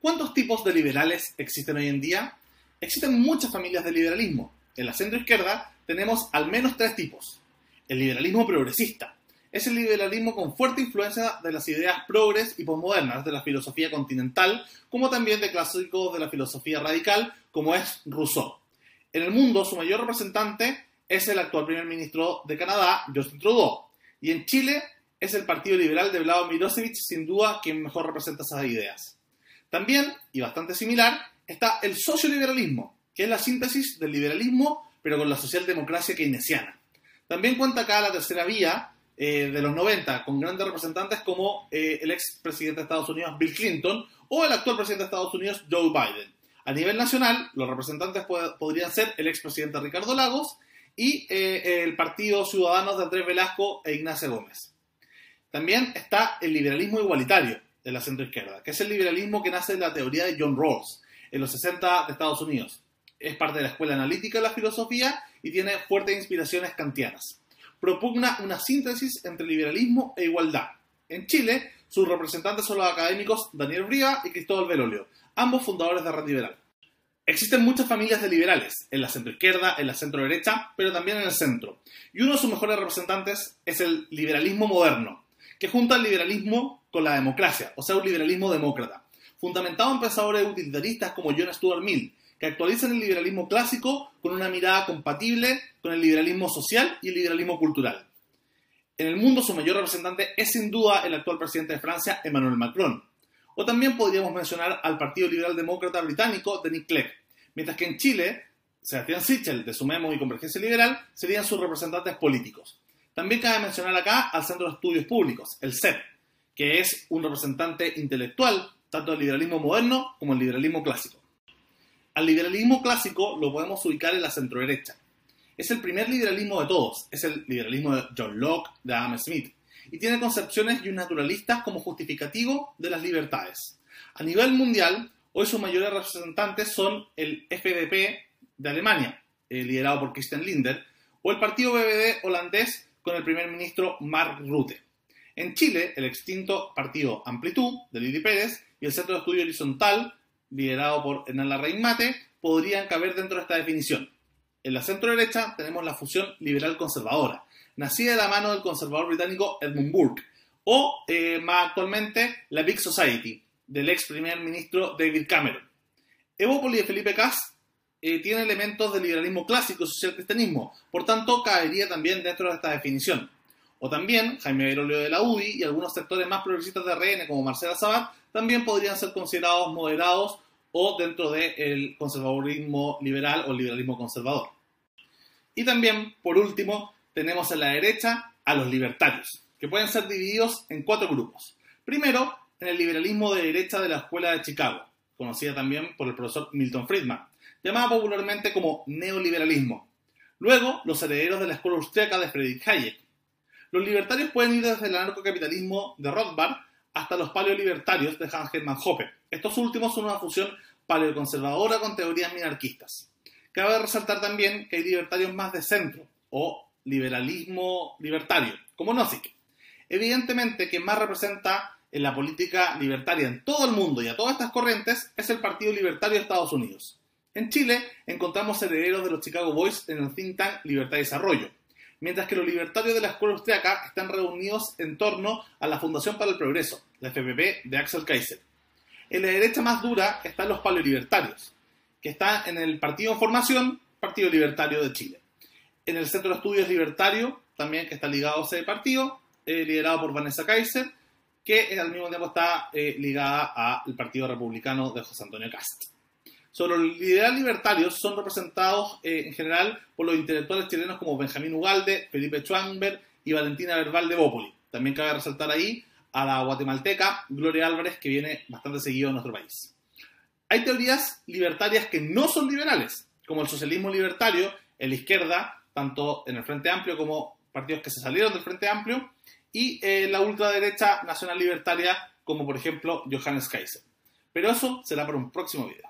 ¿Cuántos tipos de liberales existen hoy en día? Existen muchas familias de liberalismo. En la centro-izquierda tenemos al menos tres tipos. El liberalismo progresista. Es el liberalismo con fuerte influencia de las ideas progres y posmodernas de la filosofía continental, como también de clásicos de la filosofía radical, como es Rousseau. En el mundo, su mayor representante es el actual primer ministro de Canadá, Justin Trudeau. Y en Chile es el Partido Liberal de Vlado Milosevic, sin duda, quien mejor representa esas ideas. También, y bastante similar, está el socioliberalismo, que es la síntesis del liberalismo, pero con la socialdemocracia keynesiana. También cuenta acá la tercera vía eh, de los 90, con grandes representantes como eh, el ex presidente de Estados Unidos, Bill Clinton, o el actual presidente de Estados Unidos, Joe Biden. A nivel nacional, los representantes podrían ser el expresidente Ricardo Lagos y eh, el Partido Ciudadanos de Andrés Velasco e Ignacio Gómez. También está el liberalismo igualitario de la centroizquierda, que es el liberalismo que nace de la teoría de John Rawls en los 60 de Estados Unidos. Es parte de la escuela analítica de la filosofía y tiene fuertes inspiraciones kantianas. Propugna una síntesis entre liberalismo e igualdad. En Chile, sus representantes son los académicos Daniel Briga y Cristóbal Belolio, ambos fundadores de Red Liberal. Existen muchas familias de liberales, en la centroizquierda, en la centro-derecha, pero también en el centro. Y uno de sus mejores representantes es el liberalismo moderno, que junta el liberalismo con la democracia, o sea, un liberalismo demócrata, fundamentado en pensadores utilitaristas como John Stuart Mill, que actualizan el liberalismo clásico con una mirada compatible con el liberalismo social y el liberalismo cultural. En el mundo su mayor representante es sin duda el actual presidente de Francia, Emmanuel Macron. O también podríamos mencionar al Partido Liberal Demócrata Británico de Nick Clegg, mientras que en Chile, Sebastián Sichel, de Sumemos y Convergencia Liberal, serían sus representantes políticos. También cabe mencionar acá al Centro de Estudios Públicos, el CEP, que es un representante intelectual tanto del liberalismo moderno como el liberalismo clásico. Al liberalismo clásico lo podemos ubicar en la centroderecha. Es el primer liberalismo de todos, es el liberalismo de John Locke, de Adam Smith, y tiene concepciones y naturalistas como justificativo de las libertades. A nivel mundial, Hoy sus mayores representantes son el FDP de Alemania, eh, liderado por Christian Linder, o el partido BBD holandés con el primer ministro Mark Rutte. En Chile, el extinto partido Amplitud de Lili Pérez y el Centro de Estudio Horizontal, liderado por Hernán Larraín Mate, podrían caber dentro de esta definición. En la centro derecha tenemos la fusión liberal-conservadora, nacida de la mano del conservador británico Edmund Burke, o eh, más actualmente la Big Society, del ex primer ministro David Cameron. Evópoli de Felipe Cas eh, tiene elementos del liberalismo clásico social cristianismo, por tanto caería también dentro de esta definición. O también Jaime Berolio de la UDI y algunos sectores más progresistas de RN como Marcela Sabat también podrían ser considerados moderados o dentro del conservadurismo liberal o liberalismo conservador. Y también, por último, tenemos a la derecha a los libertarios, que pueden ser divididos en cuatro grupos. Primero, en el liberalismo de derecha de la Escuela de Chicago, conocida también por el profesor Milton Friedman, llamada popularmente como neoliberalismo. Luego, los herederos de la escuela austríaca de Friedrich Hayek. Los libertarios pueden ir desde el anarcocapitalismo de Rothbard hasta los paleolibertarios de Hans Hermann Hoppe. Estos últimos son una fusión paleoconservadora con teorías minarquistas. Cabe resaltar también que hay libertarios más de centro o liberalismo libertario, como Nozick. Evidentemente, quien más representa en la política libertaria en todo el mundo y a todas estas corrientes es el Partido Libertario de Estados Unidos. En Chile encontramos herederos de los Chicago Boys en el think tank Libertad y Desarrollo, mientras que los libertarios de la escuela austriaca están reunidos en torno a la Fundación para el Progreso, la FPP de Axel Kaiser. En la derecha más dura están los paleolibertarios, que están en el Partido Formación, Partido Libertario de Chile. En el Centro de Estudios Libertario, también que está ligado a ese partido, eh, liderado por Vanessa Kaiser, que al mismo tiempo está eh, ligada al Partido Republicano de José Antonio Cast. Sobre los liberales libertarios son representados eh, en general por los intelectuales chilenos como Benjamín Ugalde, Felipe Schwamberg y Valentina Verbal de Bópoli. También cabe resaltar ahí a la guatemalteca Gloria Álvarez, que viene bastante seguido en nuestro país. Hay teorías libertarias que no son liberales, como el socialismo libertario en la izquierda, tanto en el Frente Amplio como partidos que se salieron del Frente Amplio, y eh, la ultraderecha nacional libertaria, como por ejemplo Johannes Kaiser. Pero eso será para un próximo video.